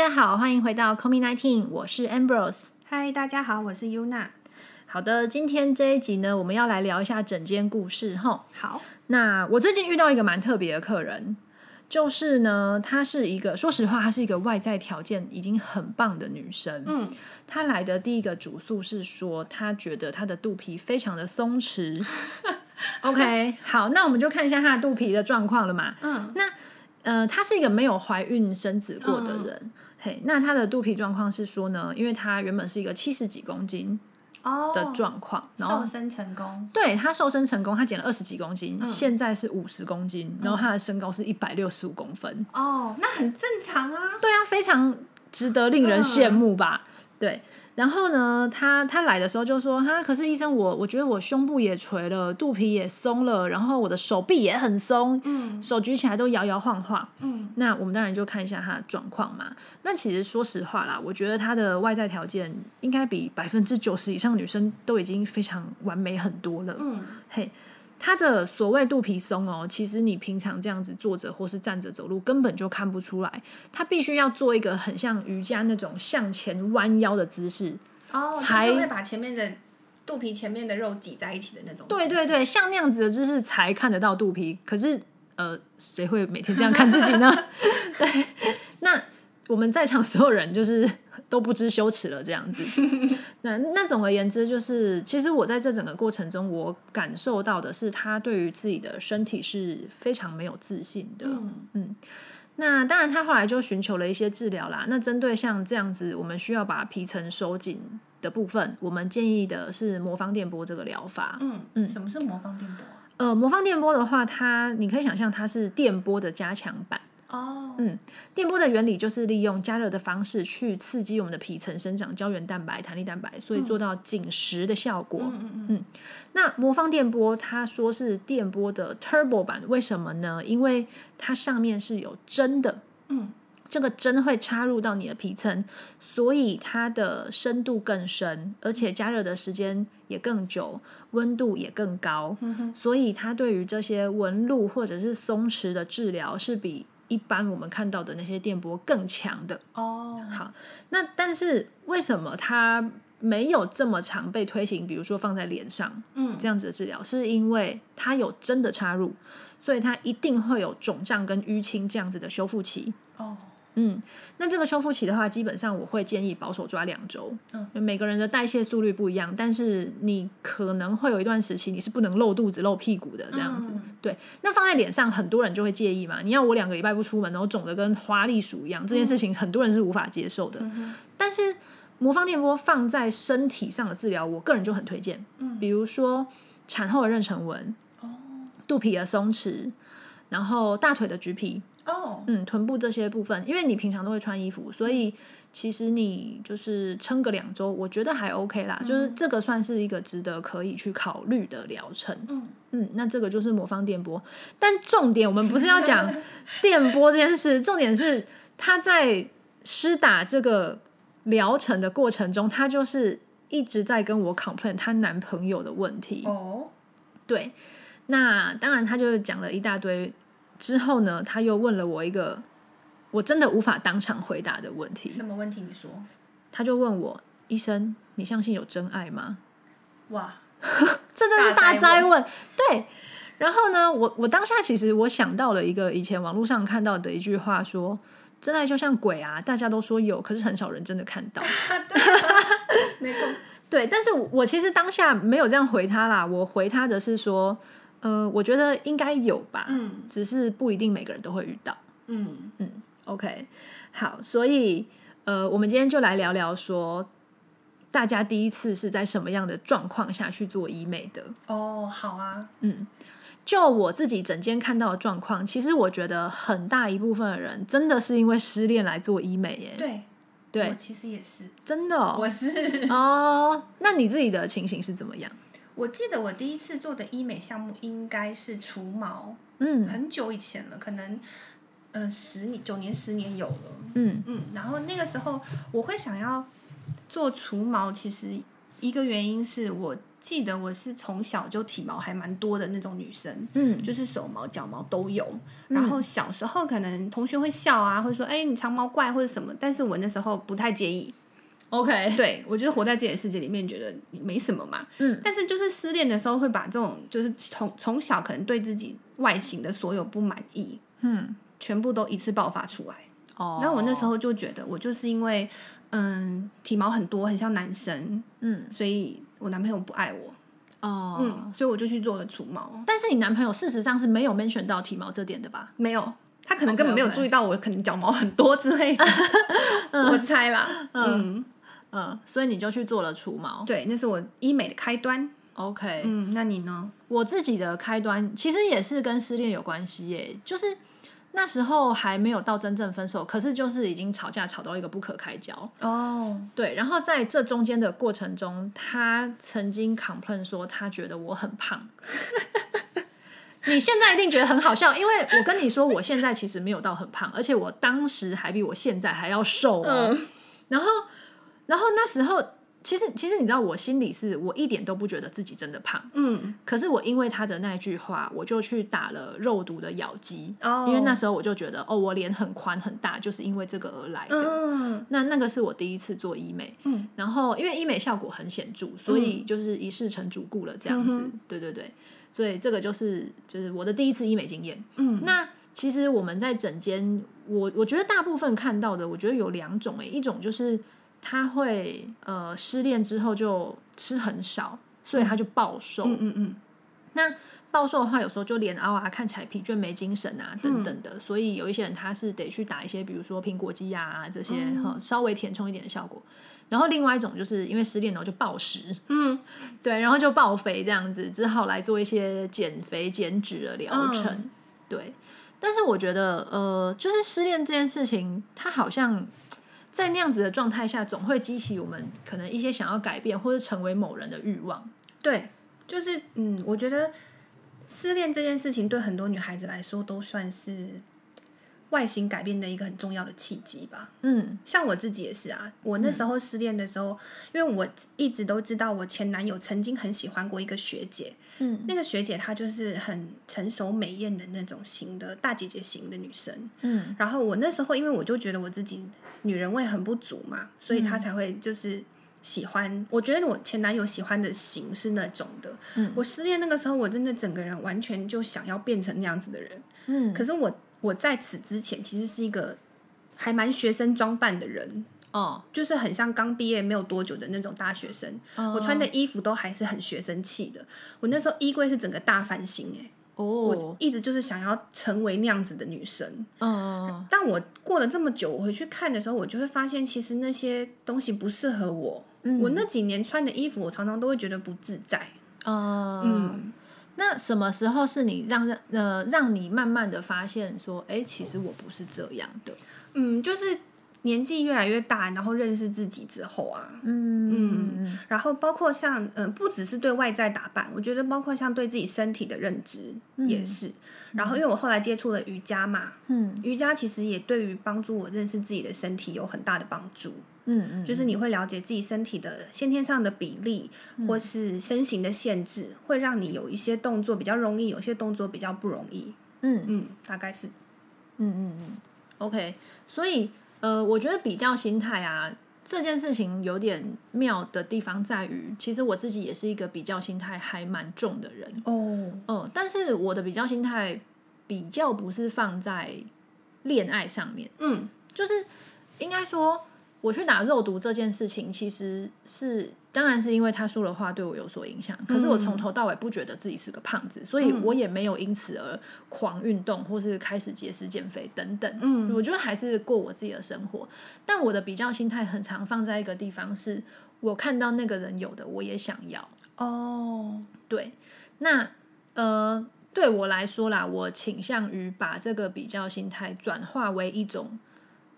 家好，欢迎回到 Comi Nineteen，我是 Ambrose。嗨，大家好，我是 Yuna。好的，今天这一集呢，我们要来聊一下整间故事哈。好，那我最近遇到一个蛮特别的客人，就是呢，她是一个，说实话，她是一个外在条件已经很棒的女生。嗯，她来的第一个主诉是说，她觉得她的肚皮非常的松弛。OK，好，那我们就看一下她的肚皮的状况了嘛。嗯，那呃，她是一个没有怀孕生子过的人。嘿，那他的肚皮状况是说呢，因为他原本是一个七十几公斤哦，的状况，然后瘦身成功，对他瘦身成功，他减了二十几公斤，现在是五十公斤，然后他的身高是一百六十五公分。哦，那很正常啊。对啊，非常值得令人羡慕吧？对。然后呢，他他来的时候就说：“哈，可是医生，我我觉得我胸部也垂了，肚皮也松了，然后我的手臂也很松，嗯手举起来都摇摇晃晃。嗯，那我们当然就看一下他的状况嘛。那其实说实话啦，我觉得他的外在条件应该比百分之九十以上女生都已经非常完美很多了。嗯，嘿，他的所谓肚皮松哦，其实你平常这样子坐着或是站着走路根本就看不出来，他必须要做一个很像瑜伽那种向前弯腰的姿势。哦，才就是会把前面的肚皮前面的肉挤在一起的那种。对对，对，像那样子的姿势才看得到肚皮。可是呃，谁会每天这样看自己呢？对，那我们在场所有人就是都不知羞耻了，这样子。那那总而言之，就是其实我在这整个过程中，我感受到的是他对于自己的身体是非常没有自信的。嗯那当然，他后来就寻求了一些治疗啦。那针对像这样子，我们需要把皮层收紧的部分，我们建议的是魔方电波这个疗法。嗯嗯，什么是魔方电波啊？呃，魔方电波的话，它你可以想象它是电波的加强版。哦，嗯，电波的原理就是利用加热的方式去刺激我们的皮层生长胶原蛋白、弹力蛋白，所以做到紧实的效果。嗯嗯嗯，那魔方电波，它说是电波的 turbo 版，为什么呢？因为它上面是有针的，嗯，这个针会插入到你的皮层，所以它的深度更深，而且加热的时间也更久，温度也更高，所以它对于这些纹路或者是松弛的治疗是比一般我们看到的那些电波更强的。哦，好，那但是为什么它没有这么常被推行？比如说放在脸上，嗯这样子的治疗，是因为它有针的插入，所以它一定会有肿胀跟淤青这样子的修复期。哦，嗯，那这个修复期的话，基本上我会建议保守抓两周。嗯，每个人的代谢速率不一样，但是你可能会有一段时期你是不能露肚子、露屁股的这样子。嗯对，那放在脸上，很多人就会介意嘛。你要我两个礼拜不出门，然后肿的跟花栗鼠一样，这件事情很多人是无法接受的。但是魔方电波放在身体上的治疗，我个人就很推荐。嗯比如说产后的妊娠纹，哦肚皮的松弛，然后大腿的橘皮，哦，嗯，臀部这些部分，因为你平常都会穿衣服，所以其实你就是撑个两周，我觉得还 OK 啦。就是这个算是一个值得可以去考虑的疗程。嗯嗯，那这个就是魔方电波，但重点我们不是要讲 电波这件事，重点是他在施打这个疗程的过程中，他就是一直在跟我 complain 她男朋友的问题。哦，对，那当然他就讲了一大堆，之后呢，他又问了我一个我真的无法当场回答的问题，什么问题？你说，他就问我：“医生，你相信有真爱吗哇，？” 这真是大灾问。对，然后呢，我我当下其实我想到了一个以前网络上看到的一句话说。真爱就像鬼啊，大家都说有，可是很少人真的看到。没错，对，但是我其实当下没有这样回他啦，我回他的是说，呃，我觉得应该有吧，嗯只是不一定每个人都会遇到。嗯嗯 OK，好，所以呃，我们今天就来聊聊说，大家第一次是在什么样的状况下去做医美的？哦，好啊，嗯就我自己整间看到的状况，其实我觉得很大一部分的人真的是因为失恋来做医美耶。对，对我其实也是，真的哦。我是。哦，那你自己的情形是怎么样？我记得我第一次做的医美项目应该是除毛，嗯很久以前了，可能呃十年、九年、十年有了。嗯嗯，然后那个时候我会想要做除毛，其实一个原因是我记得我是从小就体毛还蛮多的那种女生，嗯，就是手毛、脚毛都有。然后小时候可能同学会笑啊，会说：“哎、你长毛怪或者什么。”但是我那时候不太介意，OK，对我就是活在自己的世界里面，觉得没什么嘛。嗯，但是就是失恋的时候，会把这种就是从从小可能对自己外形的所有不满意，嗯，全部都一次爆发出来。哦，然后我那时候就觉得，我就是因为嗯体毛很多，很像男生，嗯，所以我男朋友不爱我，哦，嗯，所以我就去做了除毛。但是你男朋友事实上是没有 mention 到体毛这点的吧？没有，他可能根本没有注意到我可能脚毛很多之类的，我猜啦。嗯，嗯，所以你就去做了除毛。对，那是我医美的开端。OK，嗯，那你呢？我自己的开端其实也是跟失恋有关系耶，就是那时候还没有到真正分手，可是就是已经吵架吵到一个不可开交。哦，对，然后在这中间的过程中，他曾经 complain 说他觉得我很胖。你现在一定觉得很好笑，因为我跟你说，我现在其实没有到很胖，而且我当时还比我现在还要瘦哦。然后，然后那时候，其实其实你知道，我心里是我一点都不觉得自己真的胖，嗯，可是我因为他的那句话，我就去打了肉毒的咬肌，哦。因为那时候我就觉得，哦，我脸很宽很大，就是因为这个而来的。嗯那那个是我第一次做医美，嗯，然后因为医美效果很显著，所以就是一试成主顾了这样子，嗯对对对，所以这个就是就是我的第一次医美经验。嗯，那其实我们在诊间，我我觉得大部分看到的，我觉得有两种诶、一种就是他会呃失恋之后就吃很少，所以他就暴瘦，嗯嗯嗯，那暴瘦的话，有时候就脸凹啊，看起来疲倦、没精神啊，等等的。所以有一些人他是得去打一些，比如说苹果肌啊这些，哈、稍微填充一点的效果。然后另外一种就是因为失恋然后就暴食，嗯，对，然后就暴肥这样子，只好来做一些减肥减脂的疗程。嗯对，但是我觉得，呃，就是失恋这件事情，它好像在那样子的状态下，总会激起我们可能一些想要改变或者成为某人的欲望。对，就是嗯，我觉得失恋这件事情对很多女孩子来说都算是外形改变的一个很重要的契机吧。嗯像我自己也是啊，我那时候失恋的时候，因为我一直都知道我前男友曾经很喜欢过一个学姐，嗯那个学姐她就是很成熟美艳的那种型的大姐姐型的女生。嗯然后我那时候因为我就觉得我自己女人味很不足嘛，所以她才会就是喜欢。我觉得我前男友喜欢的型是那种的。嗯我失恋那个时候，我真的整个人完全就想要变成那样子的人。嗯，可是我我在此之前其实是一个还蛮学生装扮的人。哦，就是很像刚毕业没有多久的那种大学生，哦我穿的衣服都还是很学生气的。我那时候衣柜是整个大翻新哎、哦我，一直就是想要成为那样子的女生。嗯但我过了这么久，我回去看的时候，我就会发现，其实那些东西不适合我。我那几年穿的衣服，我常常都会觉得不自在。嗯嗯，那什么时候是你让呃让你慢慢的发现说，哎，其实我不是这样的，嗯，就是年纪越来越大，然后认识自己之后啊，嗯然后包括像嗯、呃不只是对外在打扮，我觉得包括像对自己身体的认知也是。然后因为我后来接触了瑜伽嘛，嗯瑜伽其实也对于帮助我认识自己的身体有很大的帮助。嗯嗯，就是你会了解自己身体的先天上的比例，或是身形的限制，会让你有一些动作比较容易，有些动作比较不容易。嗯。嗯，大概是。嗯嗯嗯，OK，所以呃，我觉得比较心态啊。这件事情有点妙的地方在于，其实我自己也是一个比较心态还蛮重的人，哦，嗯，但是我的比较心态比较不是放在恋爱上面，嗯。就是应该说，我去打肉毒这件事情，其实是当然是因为他说的话对我有所影响。可是我从头到尾不觉得自己是个胖子，所以我也没有因此而狂运动或是开始节食减肥等等。嗯我觉得还是过我自己的生活。但我的比较心态很常放在一个地方是，我看到那个人有的，我也想要。哦，对，那呃，对我来说啦，我倾向于把这个比较心态转化为一种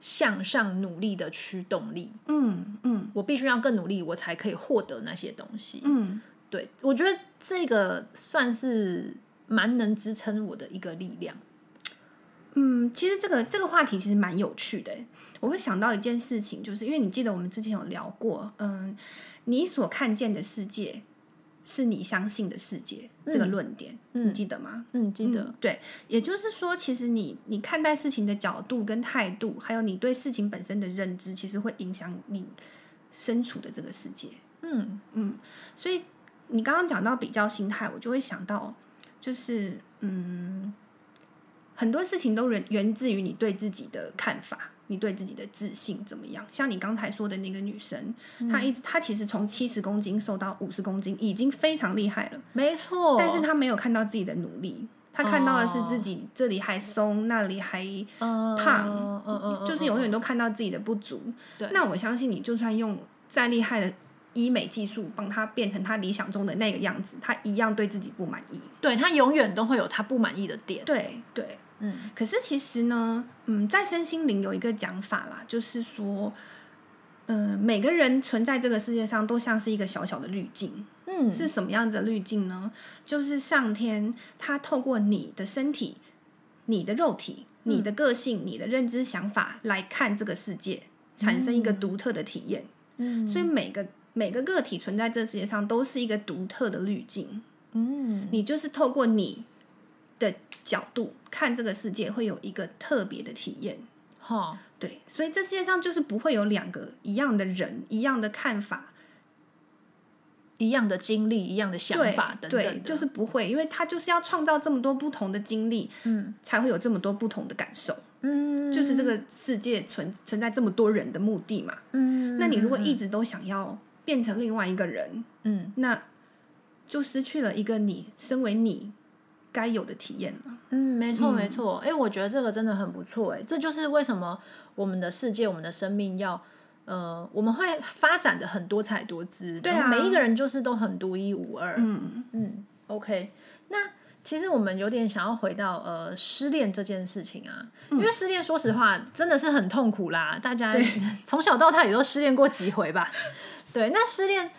向上努力的驱动力。嗯嗯我必须要更努力，我才可以获得那些东西。嗯对我觉得这个算是蛮能支撑我的一个力量。嗯，其实这个这个话题其实蛮有趣的欸。我会想到一件事情，就是因为你记得我们之前有聊过，嗯，你所看见的世界是你相信的世界这个论点，你记得吗？嗯，记得。对，也就是说，其实你你看待事情的角度跟态度，还有你对事情本身的认知，其实会影响你身处的这个世界。嗯嗯，所以你刚刚讲到比较心态，我就会想到，就是嗯，很多事情都源源自于你对自己的看法。你对自己的自信怎么样？像你刚才说的那个女生，她一直她其实从七十公斤瘦到五十公斤，已经非常厉害了。没错，但是她没有看到自己的努力，她看到的是自己这里还松，那里还胖，就是永远都看到自己的不足。对，那我相信你，就算用再厉害的医美技术帮她变成她理想中的那个样子，她一样对自己不满意。对她永远都会有她不满意的点。对对。嗯，可是其实呢，嗯，在身心灵有一个讲法啦，就是说，嗯，每个人存在这个世界上都像是一个小小的滤镜。嗯，是什么样子的滤镜呢？就是上天他透过你的身体、你的肉体、你的个性、你的认知想法来看这个世界，产生一个独特的体验。嗯，所以每个每个个体存在这世界上都是一个独特的滤镜。嗯，你就是透过你。的角度看这个世界会有一个特别的体验，哈，对，所以这世界上就是不会有两个一样的人，一样的看法，一样的经历，一样的想法等等就是不会，因为他就是要创造这么多不同的经历，嗯，才会有这么多不同的感受，嗯，就是这个世界存存在这么多人的目的嘛，嗯，那你如果一直都想要变成另外一个人，嗯，那就失去了一个你身为你。该有的体验了。嗯，没错没错。哎，我觉得这个真的很不错。哎，这就是为什么我们的世界、我们的生命要呃，我们会发展的很多彩多姿。对啊，每一个人就是都很独一无二。嗯嗯。OK，那其实我们有点想要回到呃失恋这件事情啊，因为失恋说实话真的是很痛苦啦。大家 从小到大也都失恋过几回吧？对，那失恋。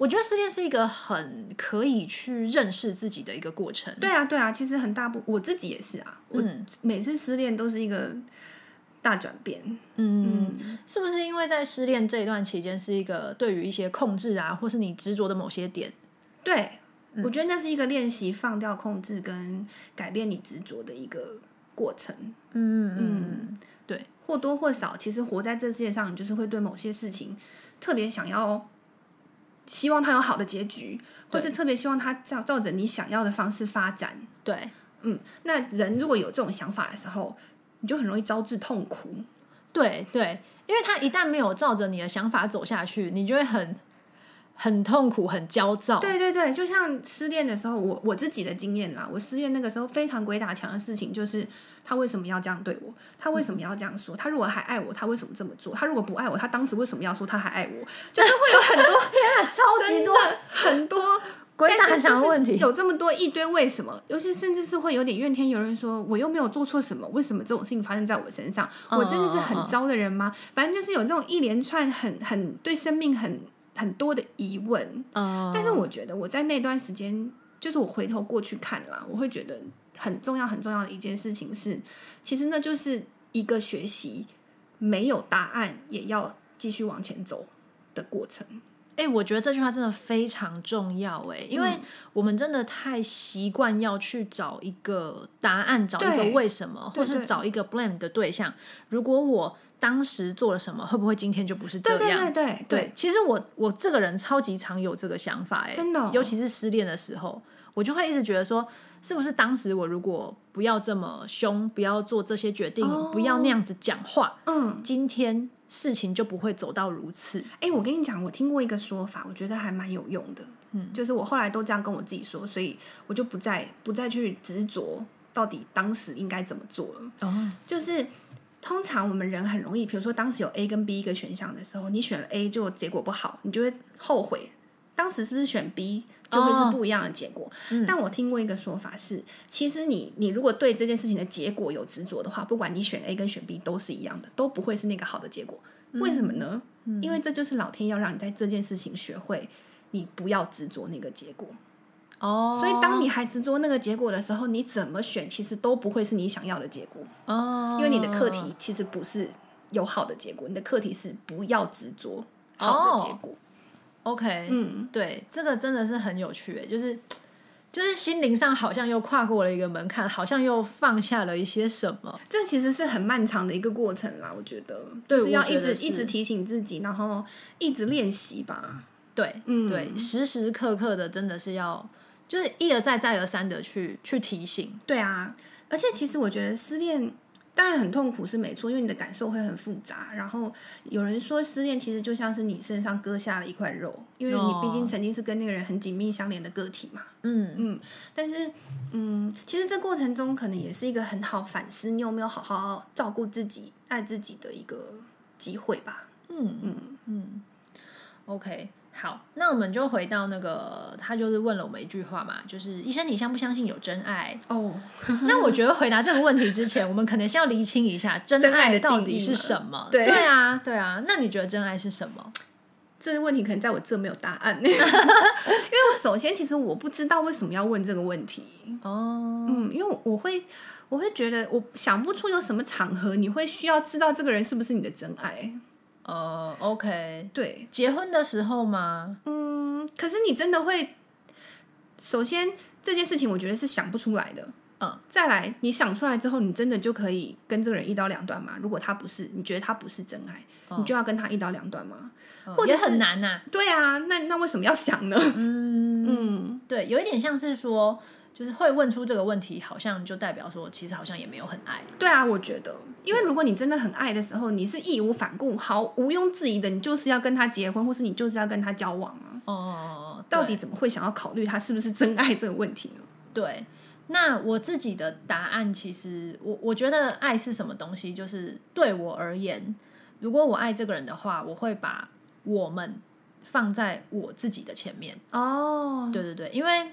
我觉得失恋是一个很可以去认识自己的一个过程。对啊，对啊，其实很大部我自己也是啊。我每次失恋都是一个大转变。嗯，是不是因为在失恋这一段期间，是一个对于一些控制啊，或是你执着的某些点？对，我觉得那是一个练习放掉控制跟改变你执着的一个过程。嗯嗯，对，或多或少，其实活在这世界上，你就是会对某些事情特别想要。希望他有好的结局，或是特别希望他照照着你想要的方式发展。对，嗯，那人如果有这种想法的时候，你就很容易招致痛苦。对对，因为他一旦没有照着你的想法走下去，你就会很很痛苦、很焦躁。对对对，就像失恋的时候，我我自己的经验啦，我失恋那个时候非常鬼打墙的事情就是。他为什么要这样对我？他为什么要这样说？他如果还爱我，他为什么这么做？他如果不爱我，他当时为什么要说他还爱我？就是会有很多 天啊，超级多很多鬼打墙的问题，有这么多一堆为什么？尤其甚至是会有点怨天尤人，说我又没有做错什么，为什么这种事情发生在我身上？我真的是很糟的人吗？反正就是有这种一连串很很对生命很很多的疑问。但是我觉得我在那段时间，就是我回头过去看了，我会觉得。很重要很重要的一件事情是，其实那就是一个学习没有答案也要继续往前走的过程。哎，我觉得这句话真的非常重要哎，因为我们真的太习惯要去找一个答案，找一个为什么，或是找一个 blame 的对象。如果我当时做了什么，会不会今天就不是这样？对对对对。其实我我这个人超级常有这个想法哎，真的，尤其是失恋的时候，我就会一直觉得说。是不是当时我如果不要这么凶，不要做这些决定，不要那样子讲话，嗯，今天事情就不会走到如此。哎，我跟你讲，我听过一个说法，我觉得还蛮有用的，嗯，就是我后来都这样跟我自己说，所以我就不再不再去执着到底当时应该怎么做了。哦，就是通常我们人很容易，比如说当时有 A 跟 B 一个选项的时候，你选了 A 就结果不好，你就会后悔，当时是不是选 B？就会是不一样的结果。但我听过一个说法是，其实你你如果对这件事情的结果有执着的话，不管你选 A 跟选 B 都是一样的，都不会是那个好的结果。为什么呢？因为这就是老天要让你在这件事情学会，你不要执着那个结果。哦。所以当你还执着那个结果的时候，你怎么选其实都不会是你想要的结果。哦。因为你的课题其实不是有好的结果，你的课题是不要执着好的结果。OK，嗯，对，这个真的是很有趣诶，就是就是心灵上好像又跨过了一个门槛，好像又放下了一些什么。这其实是很漫长的一个过程啦，我觉得，对就是要一直一直提醒自己，然后一直练习吧。对，嗯对，时时刻刻的真的是要，就是一而再再而三的去去提醒。对啊，而且其实我觉得失恋当然很痛苦是没错，因为你的感受会很复杂。然后有人说失恋其实就像是你身上割下了一块肉，因为你毕竟曾经是跟那个人很紧密相连的个体嘛。嗯嗯，但是嗯，其实这过程中可能也是一个很好反思你有没有好好照顾自己、爱自己的一个机会吧。嗯嗯嗯，OK。好，那我们就回到那个，他就是问了我们一句话嘛，就是医生，你相不相信有真爱？哦，那我觉得回答这个问题之前，我们可能先要厘清一下真真爱的到底是什么。对对啊，对啊。那你觉得真爱是什么？这个问题可能在我这没有答案，因为我首先其实我不知道为什么要问这个问题。哦，嗯，因为我我会我会觉得我想不出有什么场合你会需要知道这个人是不是你的真爱。呃，OK，对，结婚的时候吗？嗯，可是你真的会，首先这件事情我觉得是想不出来的。嗯，再来，你想出来之后，你真的就可以跟这个人一刀两断吗？如果他不是，你觉得他不是真爱，你就要跟他一刀两断吗？或者很难呐、对啊，那那为什么要想呢？嗯嗯，对，有一点像是说，就是会问出这个问题，好像就代表说，其实好像也没有很爱。对啊，我觉得，因为如果你真的很爱的时候，你是义无反顾、毫毋庸置疑的，你就是要跟他结婚，或是你就是要跟他交往啊。哦，到底怎么会想要考虑他是不是真爱这个问题呢？对，那我自己的答案其实，我我觉得爱是什么东西，就是对我而言，如果我爱这个人的话，我会把我们放在我自己的前面。哦，对对对，因为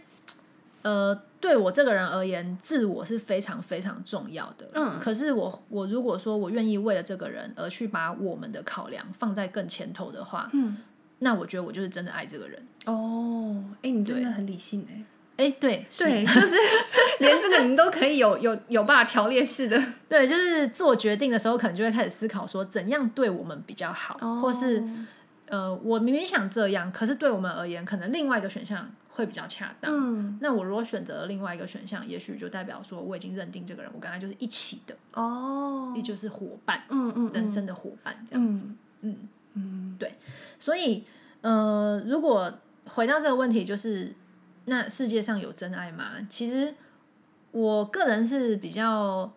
呃，对我这个人而言，自我是非常非常重要的。嗯可是我我如果说我愿意为了这个人而去把我们的考量放在更前头的话，嗯，那我觉得我就是真的爱这个人。哦，哎，你真的很理性哎。哎，对，是对，就是 连这个你都可以有有有办法条列式的，对，就是做决定的时候，可能就会开始思考说怎样对我们比较好，或是呃，我明明想这样，可是对我们而言，可能另外一个选项会比较恰当。嗯，那我如果选择了另外一个选项，也许就代表说我已经认定这个人，我跟他就是一起的，哦，也就是伙伴，嗯嗯，人生的伙伴这样子。嗯嗯，嗯，对，所以呃，如果回到这个问题，就是那世界上有真爱吗？其实我个人是比较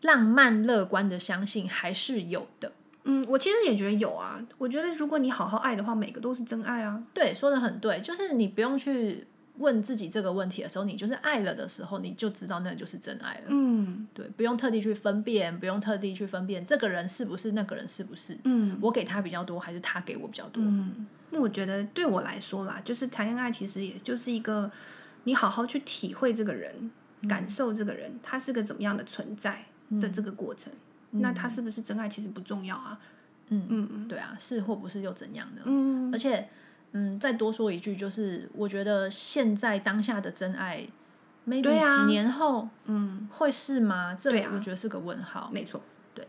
浪漫乐观的，相信还是有的。嗯，我其实也觉得有啊。我觉得如果你好好爱的话，每个都是真爱啊。对，说的很对，就是你不用去问自己这个问题的时候，你就是爱了的时候，你就知道那就是真爱了。嗯对，不用特地去分辨，不用特地去分辨这个人是不是那个人是不是，嗯我给他比较多，还是他给我比较多。嗯，那我觉得对我来说啦，就是谈恋爱其实也就是一个你好好去体会这个人，感受这个人，他是个怎么样的存在的这个过程。那他是不是真爱其实不重要啊。嗯嗯嗯对啊，是或不是又怎样的？嗯而且，嗯，再多说一句，就是我觉得现在当下的真爱对，maybe 啊几年后嗯，会是吗？这对啊我觉得是个问号。没错。对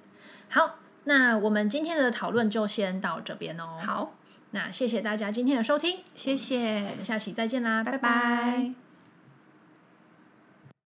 好，那我们今天的讨论就先到这边哦。好，那谢谢大家今天的收听，谢谢我，们下期再见啦，拜拜拜